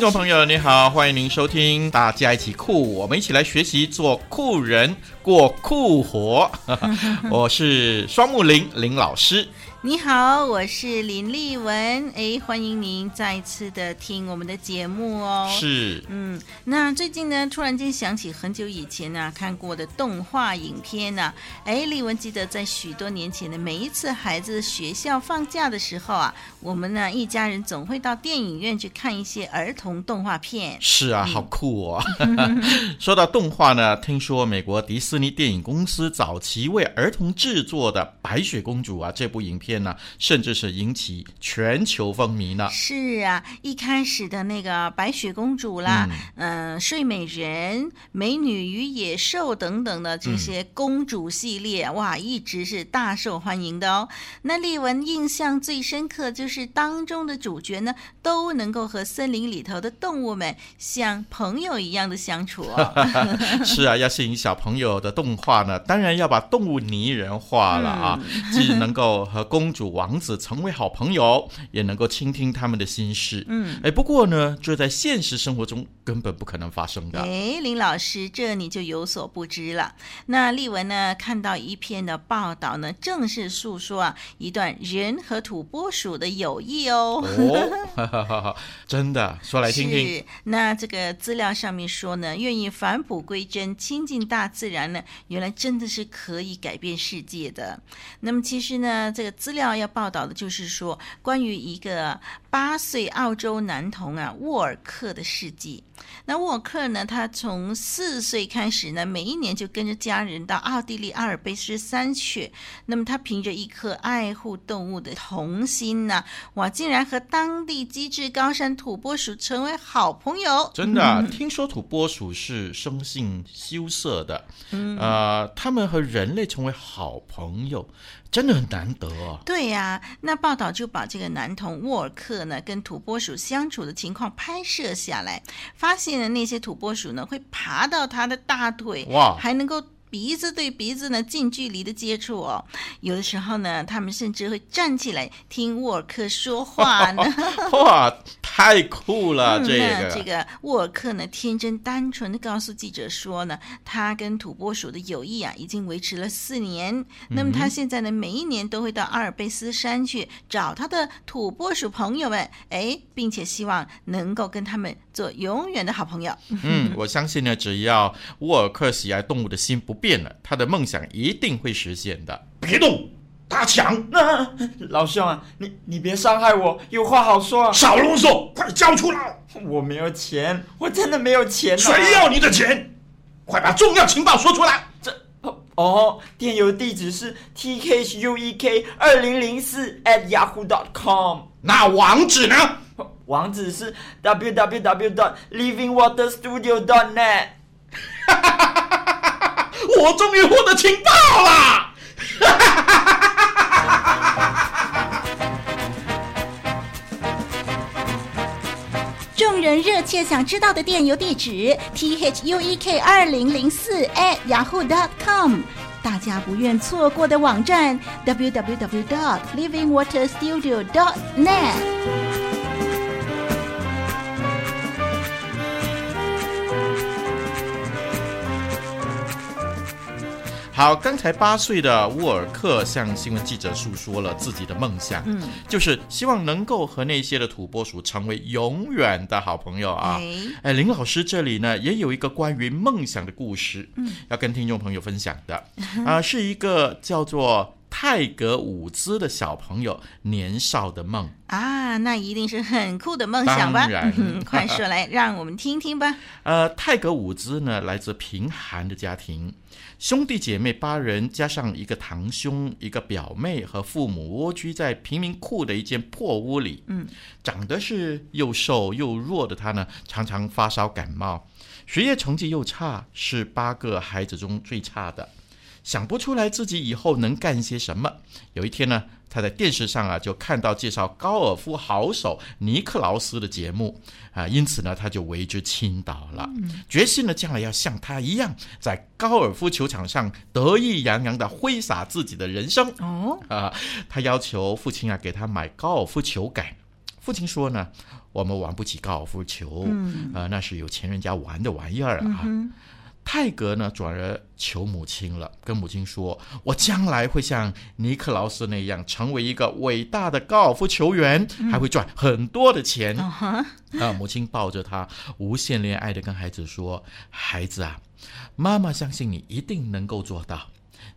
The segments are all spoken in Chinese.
听众朋友，你好，欢迎您收听，大家一起酷，我们一起来学习做酷人，过酷活。我是双木林林老师。你好，我是林丽文，哎，欢迎您再次的听我们的节目哦。是，嗯，那最近呢，突然间想起很久以前呢、啊、看过的动画影片呢、啊，哎，丽文记得在许多年前的每一次孩子学校放假的时候啊，我们呢一家人总会到电影院去看一些儿童动画片。是啊，好酷哦。说到动画呢，听说美国迪士尼电影公司早期为儿童制作的《白雪公主》啊这部影片。片呢，甚至是引起全球风靡呢。是啊，一开始的那个白雪公主啦，嗯，呃、睡美人、美女与野兽等等的这些公主系列，嗯、哇，一直是大受欢迎的哦。那丽文印象最深刻就是当中的主角呢，都能够和森林里头的动物们像朋友一样的相处哦。是啊，要吸引小朋友的动画呢，当然要把动物拟人化了啊，嗯、既能够和公公主、王子成为好朋友，也能够倾听他们的心事。嗯，哎，不过呢，这在现实生活中根本不可能发生的。哎，林老师，这你就有所不知了。那丽文呢，看到一篇的报道呢，正是诉说啊一段人和土拨鼠的友谊哦。哦，真的，说来听听。是，那这个资料上面说呢，愿意返璞归真、亲近大自然呢，原来真的是可以改变世界的。那么其实呢，这个资资料要报道的就是说，关于一个八岁澳洲男童啊沃尔克的事迹。那沃尔克呢，他从四岁开始呢，每一年就跟着家人到奥地利阿尔卑斯山去。那么他凭着一颗爱护动物的童心呢，哇，竟然和当地机智高山土拨鼠成为好朋友。真的，嗯、听说土拨鼠是生性羞涩的，嗯，呃，他们和人类成为好朋友。真的很难得哦。对呀，那报道就把这个男童沃尔克呢跟土拨鼠相处的情况拍摄下来，发现了那些土拨鼠呢会爬到他的大腿，哇，还能够。鼻子对鼻子呢，近距离的接触哦，有的时候呢，他们甚至会站起来听沃尔克说话呢。哇，太酷了！这个、嗯、这个沃尔克呢，天真单纯的告诉记者说呢，他跟土拨鼠的友谊啊，已经维持了四年。那么他现在呢，每一年都会到阿尔卑斯山去找他的土拨鼠朋友们，哎，并且希望能够跟他们做永远的好朋友。嗯，我相信呢，只要沃尔克喜爱动物的心不变了，他的梦想一定会实现的。别动，打抢！啊、老兄啊，你你别伤害我，有话好说啊！少啰嗦，快交出来！我没有钱，我真的没有钱、啊。谁要你的钱？快把重要情报说出来！这哦，电邮地址是 t k h u e k 二零零四 at yahoo dot com。那网址呢？网址是 w w w dot living water studio dot net。我终于获得情报了！众人热切想知道的电邮地址：t h u e k 二零零四 at yahoo dot com。大家不愿错过的网站：w w w dot living water studio dot net。好，刚才八岁的沃尔克向新闻记者诉说了自己的梦想，嗯，就是希望能够和那些的土拨鼠成为永远的好朋友啊。哎，哎，林老师这里呢也有一个关于梦想的故事，嗯，要跟听众朋友分享的，啊、呃，是一个叫做泰格伍兹的小朋友年少的梦啊，那一定是很酷的梦想吧？当然，嗯、快说来让我们听听吧。呃，泰格伍兹呢来自贫寒的家庭。兄弟姐妹八人，加上一个堂兄、一个表妹和父母，蜗居在贫民窟的一间破屋里。嗯，长得是又瘦又弱的他呢，常常发烧感冒，学业成绩又差，是八个孩子中最差的。想不出来自己以后能干些什么。有一天呢，他在电视上啊就看到介绍高尔夫好手尼克劳斯的节目啊，因此呢他就为之倾倒了，决心呢将来要像他一样，在高尔夫球场上得意洋洋的挥洒自己的人生。哦啊，他要求父亲啊给他买高尔夫球杆。父亲说呢，我们玩不起高尔夫球，嗯、呃，那是有钱人家玩的玩意儿啊。嗯、泰格呢，转而求母亲了，跟母亲说：“我将来会像尼克劳斯那样，成为一个伟大的高尔夫球员，嗯、还会赚很多的钱。嗯”啊，母亲抱着他，无限恋爱的跟孩子说：“孩子啊，妈妈相信你一定能够做到。”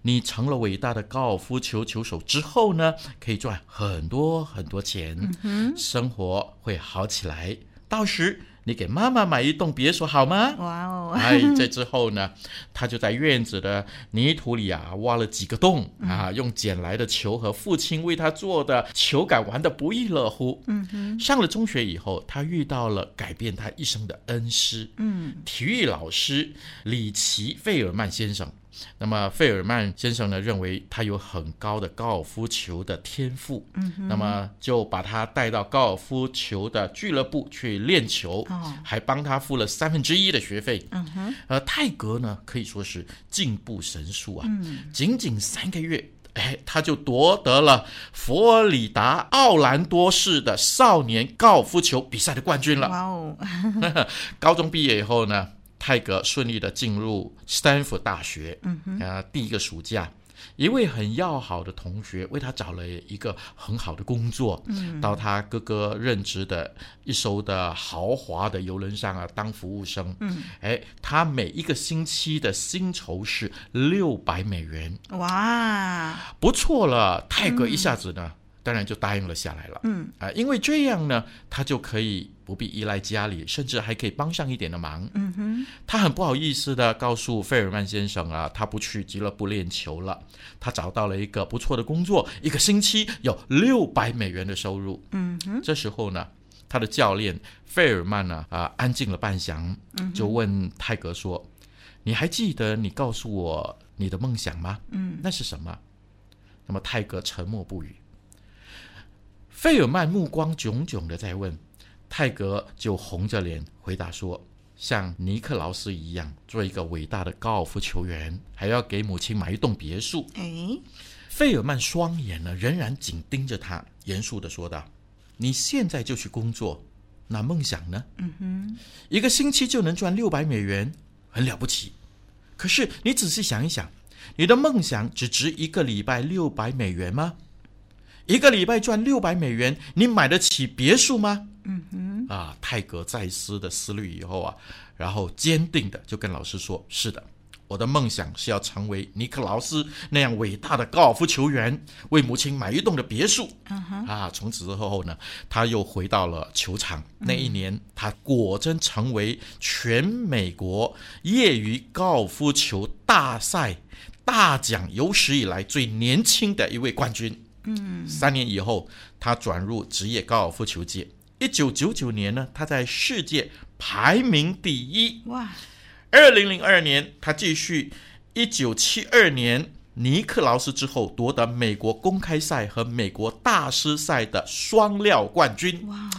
你成了伟大的高尔夫球球手之后呢，可以赚很多很多钱，嗯、生活会好起来。到时你给妈妈买一栋别墅好吗？哇哦！哎，这之后呢，他就在院子的泥土里啊挖了几个洞啊，用捡来的球和父亲为他做的球杆玩得不亦乐乎。嗯哼。上了中学以后，他遇到了改变他一生的恩师，嗯，体育老师里奇费尔曼先生。那么费尔曼先生呢，认为他有很高的高尔夫球的天赋，嗯，那么就把他带到高尔夫球的俱乐部去练球，哦，还帮他付了三分之一的学费，嗯哼，而泰格呢可以说是进步神速啊，嗯，仅仅三个月，哎，他就夺得了佛罗里达奥兰多市的少年高尔夫球比赛的冠军了，哇哦，高中毕业以后呢，泰格顺利的进入斯坦福大学。嗯哼，啊，第一个暑假，一位很要好的同学为他找了一个很好的工作，嗯，到他哥哥任职的一艘的豪华的游轮上啊当服务生。嗯，哎，他每一个星期的薪酬是六百美元。哇，不错了！泰格一下子呢。嗯当然就答应了下来了。嗯啊，因为这样呢，他就可以不必依赖家里，甚至还可以帮上一点的忙。嗯哼，他很不好意思的告诉费尔曼先生啊，他不去俱乐部练球了，他找到了一个不错的工作，一个星期有六百美元的收入。嗯哼，这时候呢，他的教练费尔曼呢啊，安静了半晌，就问泰格说：“你还记得你告诉我你的梦想吗？嗯，那是什么？”那么泰格沉默不语。费尔曼目光炯炯的在问，泰格就红着脸回答说：“像尼克劳斯一样，做一个伟大的高尔夫球员，还要给母亲买一栋别墅。”哎，费尔曼双眼呢仍然紧盯着他，严肃的说道：“你现在就去工作，那梦想呢？嗯哼，一个星期就能赚六百美元，很了不起。可是你仔细想一想，你的梦想只值一个礼拜六百美元吗？”一个礼拜赚六百美元，你买得起别墅吗？嗯哼，啊，泰格再思的思虑以后啊，然后坚定的就跟老师说：“是的，我的梦想是要成为尼克劳斯那样伟大的高尔夫球员，为母亲买一栋的别墅。”嗯哼，啊，从此之后呢，他又回到了球场。那一年，他果真成为全美国业余高尔夫球大赛大奖有史以来最年轻的一位冠军。嗯，三年以后，他转入职业高尔夫球界。一九九九年呢，他在世界排名第一。哇！二零零二年，他继续一九七二年尼克劳斯之后夺得美国公开赛和美国大师赛的双料冠军。哇！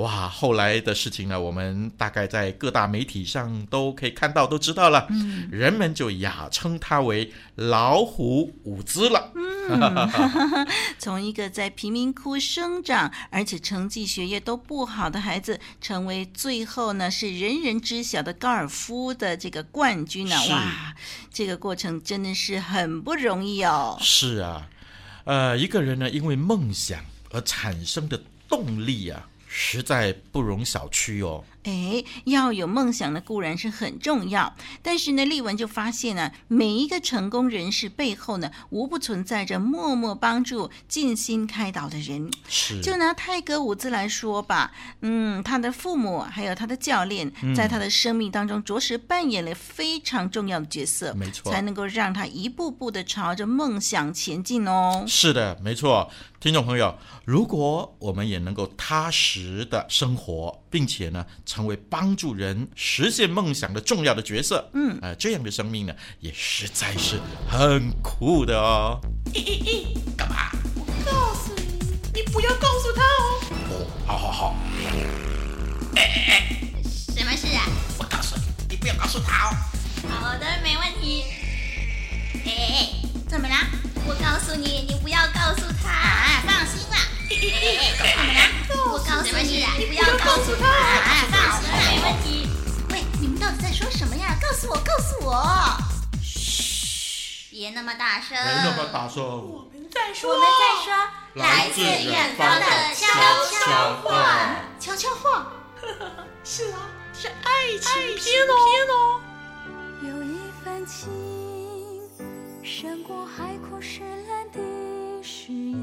哇，后来的事情呢，我们大概在各大媒体上都可以看到，都知道了。嗯，人们就雅称他为“老虎伍兹”了。嗯，从一个在贫民窟生长，而且成绩学业都不好的孩子，成为最后呢是人人知晓的高尔夫的这个冠军呢。是哇，这个过程真的是很不容易哦。是啊，呃，一个人呢，因为梦想而产生的动力啊。实在不容小觑哦。哎，要有梦想呢固然是很重要，但是呢，丽文就发现呢，每一个成功人士背后呢，无不存在着默默帮助、尽心开导的人。是，就拿泰格伍兹来说吧，嗯，他的父母还有他的教练，在他的生命当中着实扮演了非常重要的角色，没错，才能够让他一步步的朝着梦想前进哦。是的，没错，听众朋友，如果我们也能够踏实的生活，并且呢，成为帮助人实现梦想的重要的角色。嗯，呃，这样的生命呢，也实在是很酷的哦。咦咦咦，干嘛？我告诉你，你不要告诉他哦。哦，好好好。哎哎哎，什么事啊？我告诉你，你不要告诉他哦。好的，没问题。哎哎哎，怎么啦？我告诉你，你不要告诉他。啊，放心啦。怎么啦？我告诉你，你不要告诉他。啊，放心啦，没问题。喂，你们到底在说什么呀？告诉我，告诉我。嘘，别那么大声。别那么大声。我们在说，我们在说，来自远方的悄悄话。悄悄话。是啊，是爱情片哦。有一份情，胜过海枯石烂的誓言；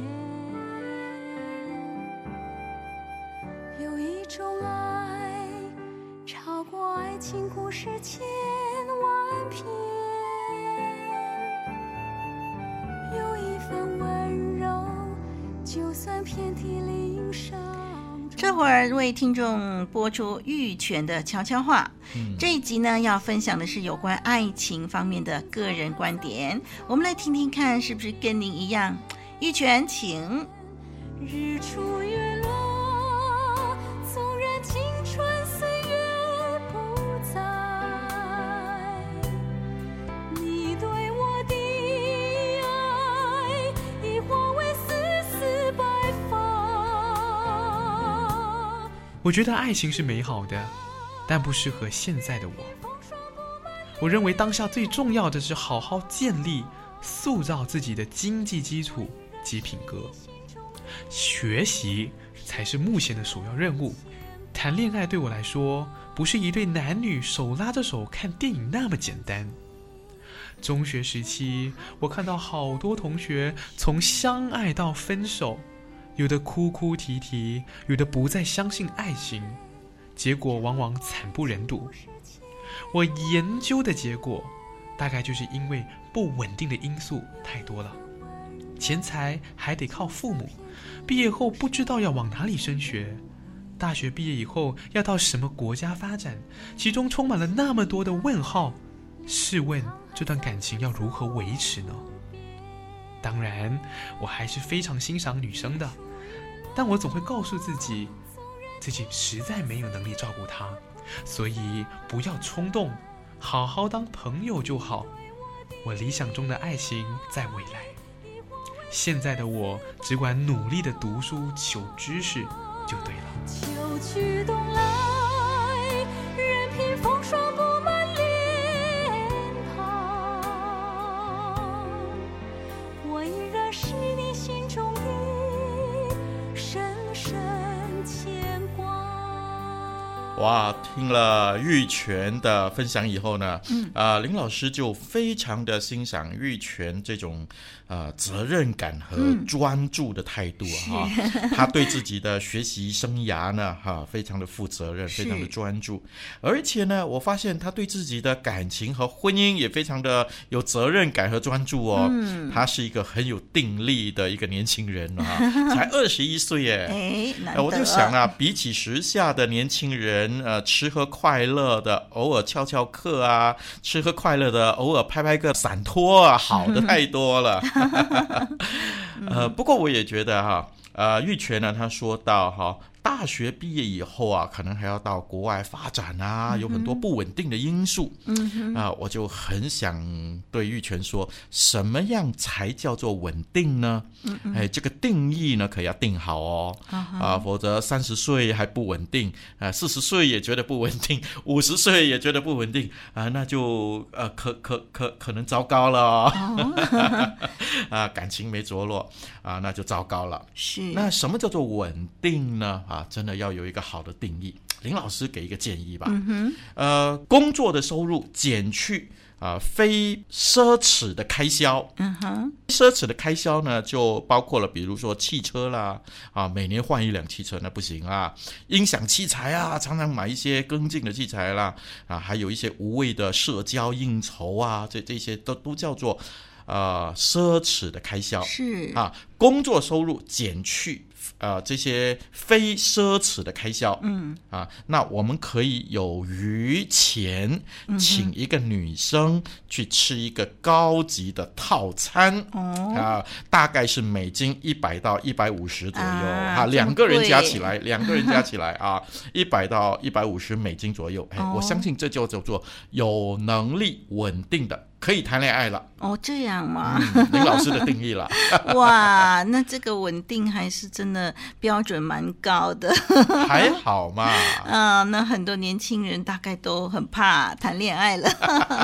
有一种爱，超过爱情故事千万篇；有一份温柔，就算遍体鳞伤。这会儿为听众播出玉泉的悄悄话。嗯、这一集呢，要分享的是有关爱情方面的个人观点。我们来听听看，是不是跟您一样？玉泉，请。日出月落，我觉得爱情是美好的，但不适合现在的我。我认为当下最重要的是好好建立、塑造自己的经济基础及品格，学习才是目前的首要任务。谈恋爱对我来说，不是一对男女手拉着手看电影那么简单。中学时期，我看到好多同学从相爱到分手。有的哭哭啼啼，有的不再相信爱情，结果往往惨不忍睹。我研究的结果，大概就是因为不稳定的因素太多了，钱财还得靠父母，毕业后不知道要往哪里升学，大学毕业以后要到什么国家发展，其中充满了那么多的问号。试问这段感情要如何维持呢？当然，我还是非常欣赏女生的。但我总会告诉自己，自己实在没有能力照顾他，所以不要冲动，好好当朋友就好。我理想中的爱情在未来，现在的我只管努力的读书求知识就对了。哇，听了玉泉的分享以后呢，嗯，啊、呃，林老师就非常的欣赏玉泉这种呃责任感和专注的态度啊，哈，他对自己的学习生涯呢，哈，非常的负责任，非常的专注，而且呢，我发现他对自己的感情和婚姻也非常的有责任感和专注哦，嗯，他是一个很有定力的一个年轻人啊，才二十一岁耶，哎，呃，我就想啊，比起时下的年轻人。呃，吃喝快乐的，偶尔翘翘课啊，吃喝快乐的，偶尔拍拍个散拖啊，好的太多了。呃，不过我也觉得哈，呃，玉泉呢，他说到哈。大学毕业以后啊，可能还要到国外发展啊，有很多不稳定的因素。嗯哼，啊，我就很想对玉泉说，什么样才叫做稳定呢？嗯嗯，哎，这个定义呢，可要定好哦。啊，啊，否则三十岁还不稳定，啊，四十岁也觉得不稳定，五十岁也觉得不稳定，啊，那就呃，可可可可能糟糕了哦。哦 啊，感情没着落啊，那就糟糕了。是，那什么叫做稳定呢？啊。啊，真的要有一个好的定义。林老师给一个建议吧。嗯哼。呃，工作的收入减去啊、呃，非奢侈的开销。嗯哼。奢侈的开销呢，就包括了，比如说汽车啦，啊，每年换一辆汽车那不行啊。音响器材啊，常常买一些跟进的器材啦，啊，还有一些无谓的社交应酬啊，这这些都都叫做呃奢侈的开销。是。啊，工作收入减去。呃这些非奢侈的开销，嗯。啊，那我们可以有余钱请一个女生去吃一个高级的套餐，哦、啊，大概是美金一百到一百五十左右啊，两个人加起来，两个人加起来啊，一百到一百五十美金左右，哎，我相信这就叫做有能力稳定的。可以谈恋爱了哦，这样吗？嗯、林老师的定义了。哇，那这个稳定还是真的标准蛮高的。还好嘛。嗯、呃，那很多年轻人大概都很怕谈恋爱了。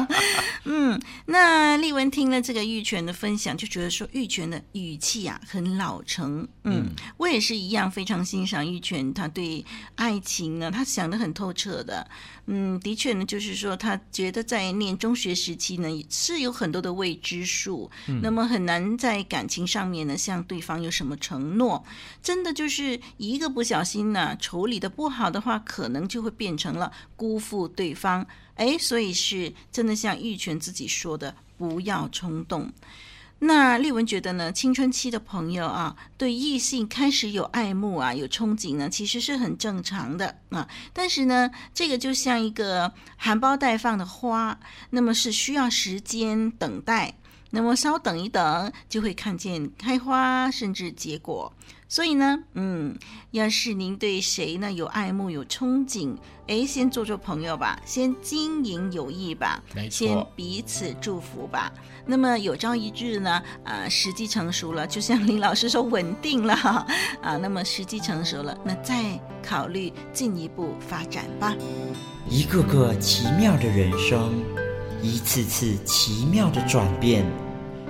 嗯，那丽文听了这个玉泉的分享，就觉得说玉泉的语气啊很老成。嗯，嗯我也是一样，非常欣赏玉泉，他对爱情呢，他想的很透彻的。嗯，的确呢，就是说他觉得在念中学时期呢。是有很多的未知数，嗯，那么很难在感情上面呢向对方有什么承诺。真的就是一个不小心呢，处理的不好的话，可能就会变成了辜负对方。哎，所以是真的像玉泉自己说的，不要冲动。那丽文觉得呢，青春期的朋友啊，对异性开始有爱慕啊，有憧憬呢，其实是很正常的啊。但是呢，这个就像一个含苞待放的花，那么是需要时间等待。那么稍等一等，就会看见开花，甚至结果。所以呢，嗯，要是您对谁呢有爱慕、有憧憬，哎，先做做朋友吧，先经营友谊吧，先彼此祝福吧。那么有朝一日呢，啊，时机成熟了，就像林老师说稳定了，啊，那么时机成熟了，那再考虑进一步发展吧。一个个奇妙的人生，一次次奇妙的转变，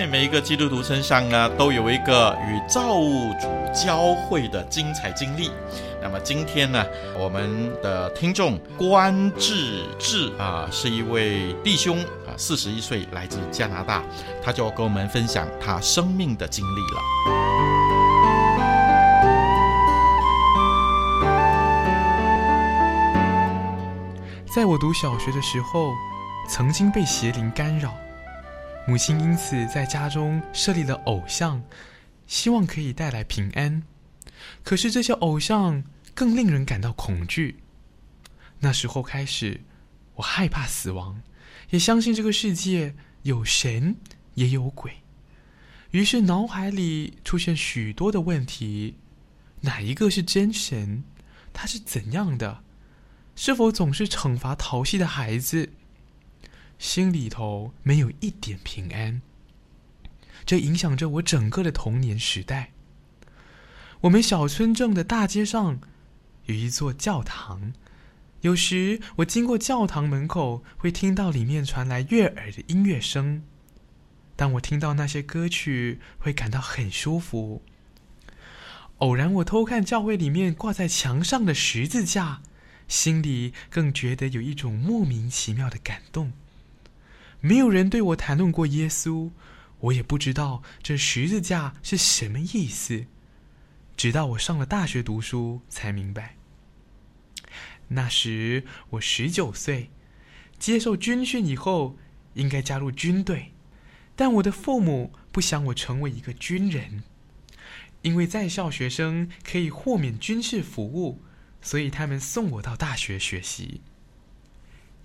在每一个基督徒身上呢，都有一个与造物主交汇的精彩经历。那么今天呢，我们的听众关志志啊，是一位弟兄啊，四十一岁，来自加拿大，他就跟我们分享他生命的经历了。在我读小学的时候，曾经被邪灵干扰。母亲因此在家中设立了偶像，希望可以带来平安。可是这些偶像更令人感到恐惧。那时候开始，我害怕死亡，也相信这个世界有神也有鬼。于是脑海里出现许多的问题：哪一个是真神？他是怎样的？是否总是惩罚淘气的孩子？心里头没有一点平安，这影响着我整个的童年时代。我们小村镇的大街上有一座教堂，有时我经过教堂门口，会听到里面传来悦耳的音乐声。当我听到那些歌曲，会感到很舒服。偶然我偷看教会里面挂在墙上的十字架，心里更觉得有一种莫名其妙的感动。没有人对我谈论过耶稣，我也不知道这十字架是什么意思。直到我上了大学读书，才明白。那时我十九岁，接受军训以后应该加入军队，但我的父母不想我成为一个军人，因为在校学生可以豁免军事服务，所以他们送我到大学学习。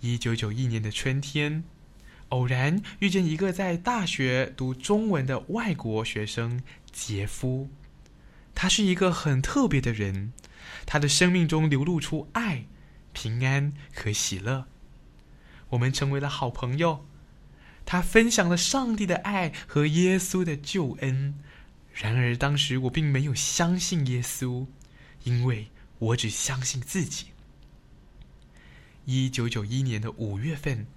一九九一年的春天。偶然遇见一个在大学读中文的外国学生杰夫，他是一个很特别的人，他的生命中流露出爱、平安和喜乐。我们成为了好朋友，他分享了上帝的爱和耶稣的救恩。然而当时我并没有相信耶稣，因为我只相信自己。一九九一年的五月份。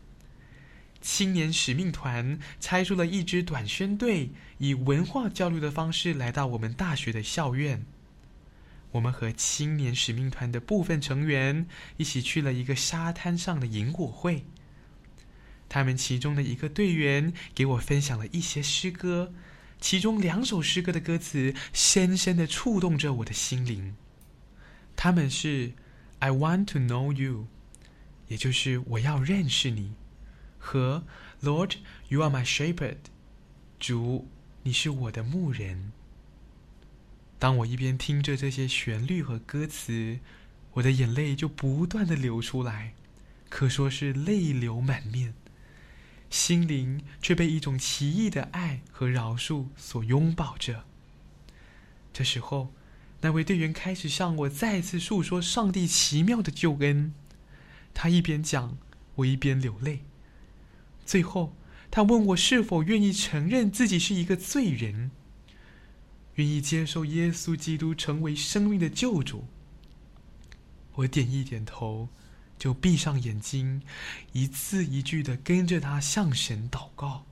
青年使命团拆出了一支短宣队，以文化交流的方式来到我们大学的校院。我们和青年使命团的部分成员一起去了一个沙滩上的萤火会。他们其中的一个队员给我分享了一些诗歌，其中两首诗歌的歌词深深地触动着我的心灵。他们是 "I want to know you"，也就是我要认识你。和 Lord, you are my shepherd，主，你是我的牧人。当我一边听着这些旋律和歌词，我的眼泪就不断的流出来，可说是泪流满面，心灵却被一种奇异的爱和饶恕所拥抱着。这时候，那位队员开始向我再次诉说上帝奇妙的救恩，他一边讲，我一边流泪。最后，他问我是否愿意承认自己是一个罪人，愿意接受耶稣基督成为生命的救主。我点一点头，就闭上眼睛，一字一句的跟着他向神祷告。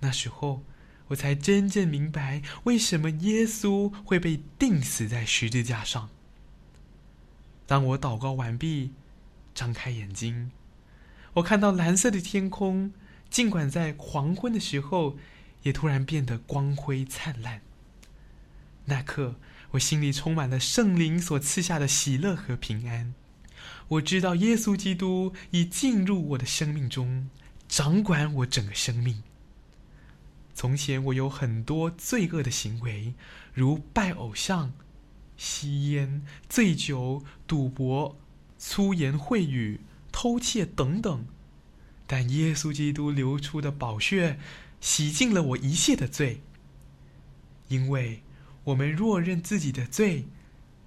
那时候，我才真正明白为什么耶稣会被钉死在十字架上。当我祷告完毕，张开眼睛。我看到蓝色的天空，尽管在黄昏的时候，也突然变得光辉灿烂。那刻，我心里充满了圣灵所赐下的喜乐和平安。我知道耶稣基督已进入我的生命中，掌管我整个生命。从前我有很多罪恶的行为，如拜偶像、吸烟、醉酒、赌博、粗言秽语。偷窃等等，但耶稣基督流出的宝血洗净了我一切的罪。因为我们若认自己的罪，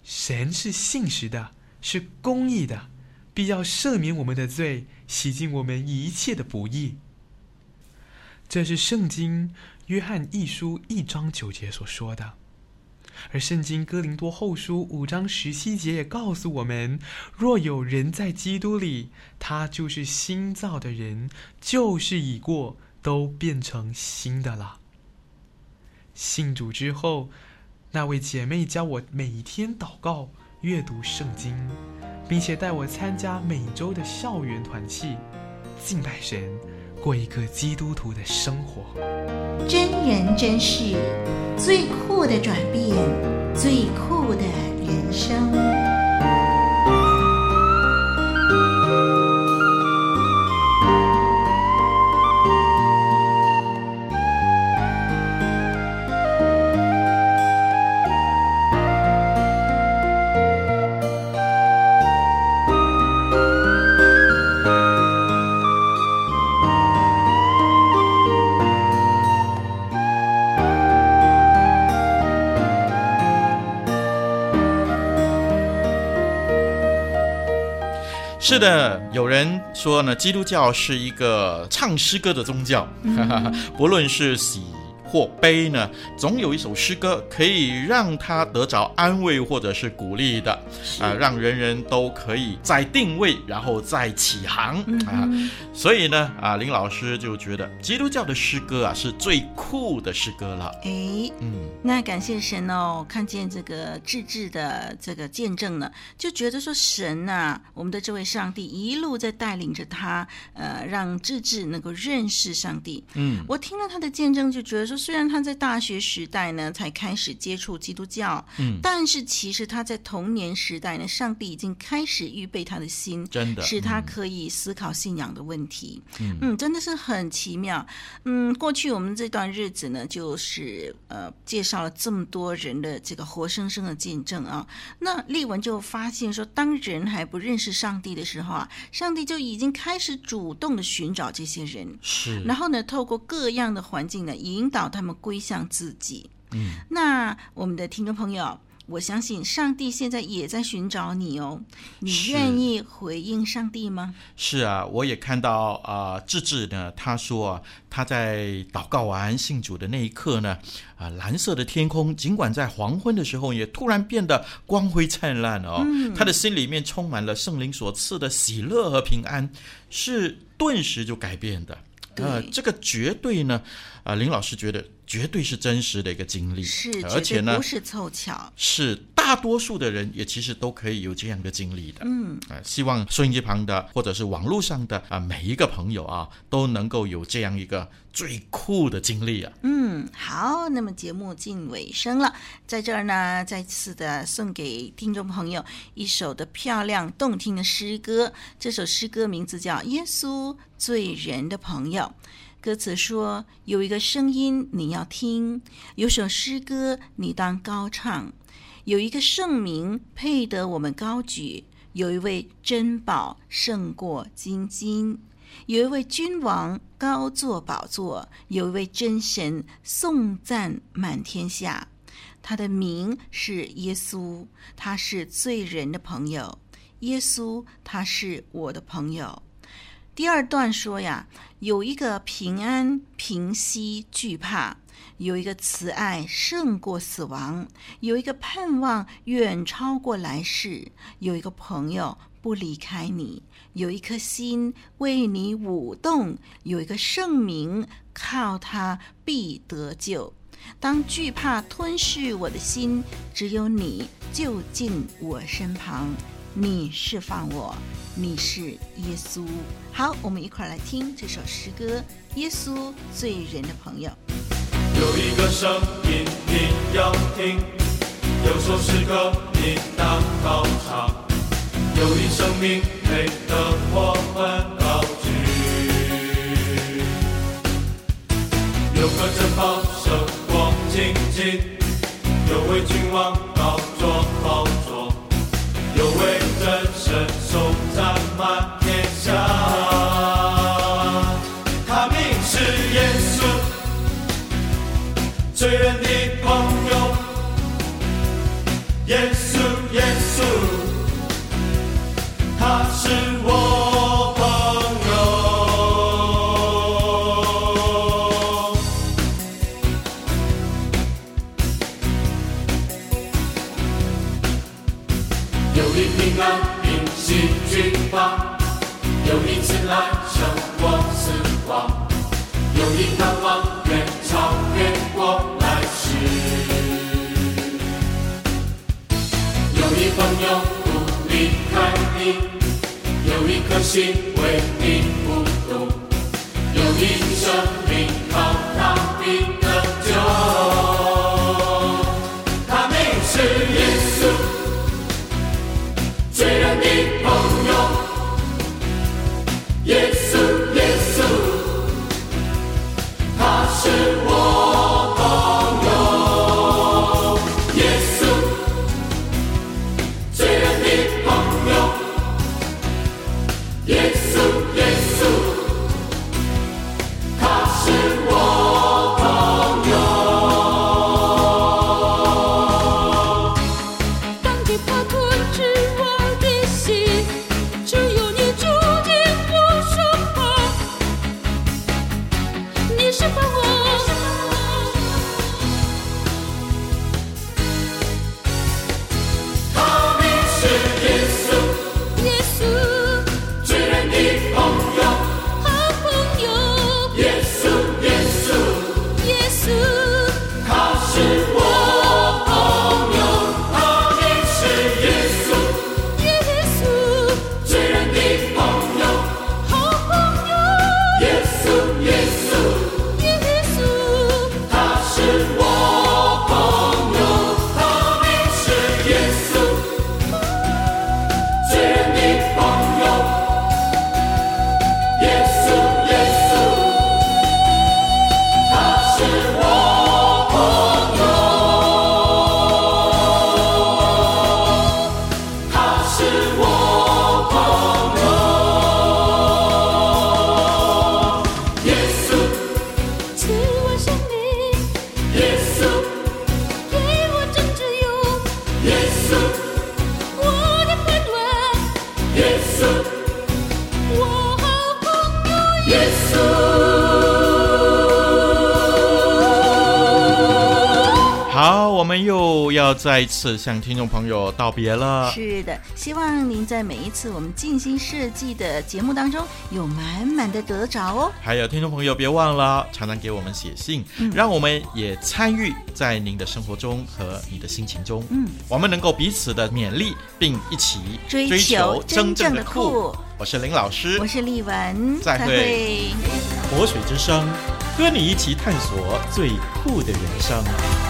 神是信实的，是公义的，必要赦免我们的罪，洗净我们一切的不义。这是圣经约翰一书一章九节所说的。而圣经哥林多后书五章十七节也告诉我们：若有人在基督里，他就是新造的人，旧事已过，都变成新的了。信主之后，那位姐妹教我每天祷告、阅读圣经，并且带我参加每周的校园团契，敬拜神。过一个基督徒的生活，真人真事，最酷的转变，最酷的人生。是的，有人说呢，基督教是一个唱诗歌的宗教，嗯、不论是喜或悲呢，总有一首诗歌可以让他得着安慰或者是鼓励的，啊、呃，让人人都可以再定位，然后再起航、嗯、啊。所以呢，啊，林老师就觉得基督教的诗歌啊是最酷的诗歌了。哎，嗯，那感谢神哦，看见这个志志的这个见证呢，就觉得说神呐、啊，我们的这位上帝一路在带领着他，呃，让智智能够认识上帝。嗯，我听了他的见证，就觉得说。虽然他在大学时代呢才开始接触基督教，嗯，但是其实他在童年时代呢，上帝已经开始预备他的心，真的使他可以思考信仰的问题。嗯，嗯，真的是很奇妙。嗯，过去我们这段日子呢，就是呃介绍了这么多人的这个活生生的见证啊。那丽文就发现说，当人还不认识上帝的时候啊，上帝就已经开始主动的寻找这些人，是，然后呢，透过各样的环境呢，引导。他们归向自己。嗯，那我们的听众朋友，我相信上帝现在也在寻找你哦。你愿意回应上帝吗？是啊，我也看到啊，智、呃、智呢，他说啊，他在祷告完信主的那一刻呢，啊、呃，蓝色的天空尽管在黄昏的时候也突然变得光辉灿烂哦，嗯、他的心里面充满了圣灵所赐的喜乐和平安，是顿时就改变的。呃，这个绝对呢，啊、呃，林老师觉得绝对是真实的一个经历，是，而且呢，不是凑巧，是大多数的人也其实都可以有这样的经历的。嗯，啊、呃，希望收音机旁的或者是网络上的啊、呃、每一个朋友啊，都能够有这样一个最酷的经历啊。嗯，好，那么节目进尾声了，在这儿呢，再次的送给听众朋友一首的漂亮动听的诗歌，这首诗歌名字叫《耶稣罪人的朋友》。歌词说：“有一个声音你要听，有首诗歌你当高唱，有一个圣名配得我们高举，有一位珍宝胜过金金，有一位君王高坐宝座，有一位真神颂赞满天下。他的名是耶稣，他是罪人的朋友。耶稣，他是我的朋友。”第二段说呀，有一个平安平息惧怕，有一个慈爱胜过死亡，有一个盼望远超过来世，有一个朋友不离开你，有一颗心为你舞动，有一个圣名靠他必得救。当惧怕吞噬我的心，只有你就近我身旁。你释放我，你是耶稣。好，我们一块儿来听这首诗歌《耶稣罪人的朋友》。有一个声音你要听，有首诗歌你当高唱，有一生命配得我们高举，有个珍宝胜过金金，有位君王高坐宝座，有位。真神罪人的朋友，耶稣，耶稣，他是我朋友，有一平安。有一次来胜过死亡，有一盼望朋友不离开你，有一颗心为你舞动，有一生命靠再一次向听众朋友道别了。是的，希望您在每一次我们静心设计的节目当中有满满的得着哦。还有听众朋友，别忘了常常给我们写信，嗯让我们也参与在您的生活中和你的心情中。嗯，我们能够彼此的勉励，并一起追求真正的酷。我是林老师，我是丽文，再会。活水之声，和你一起探索最酷的人生。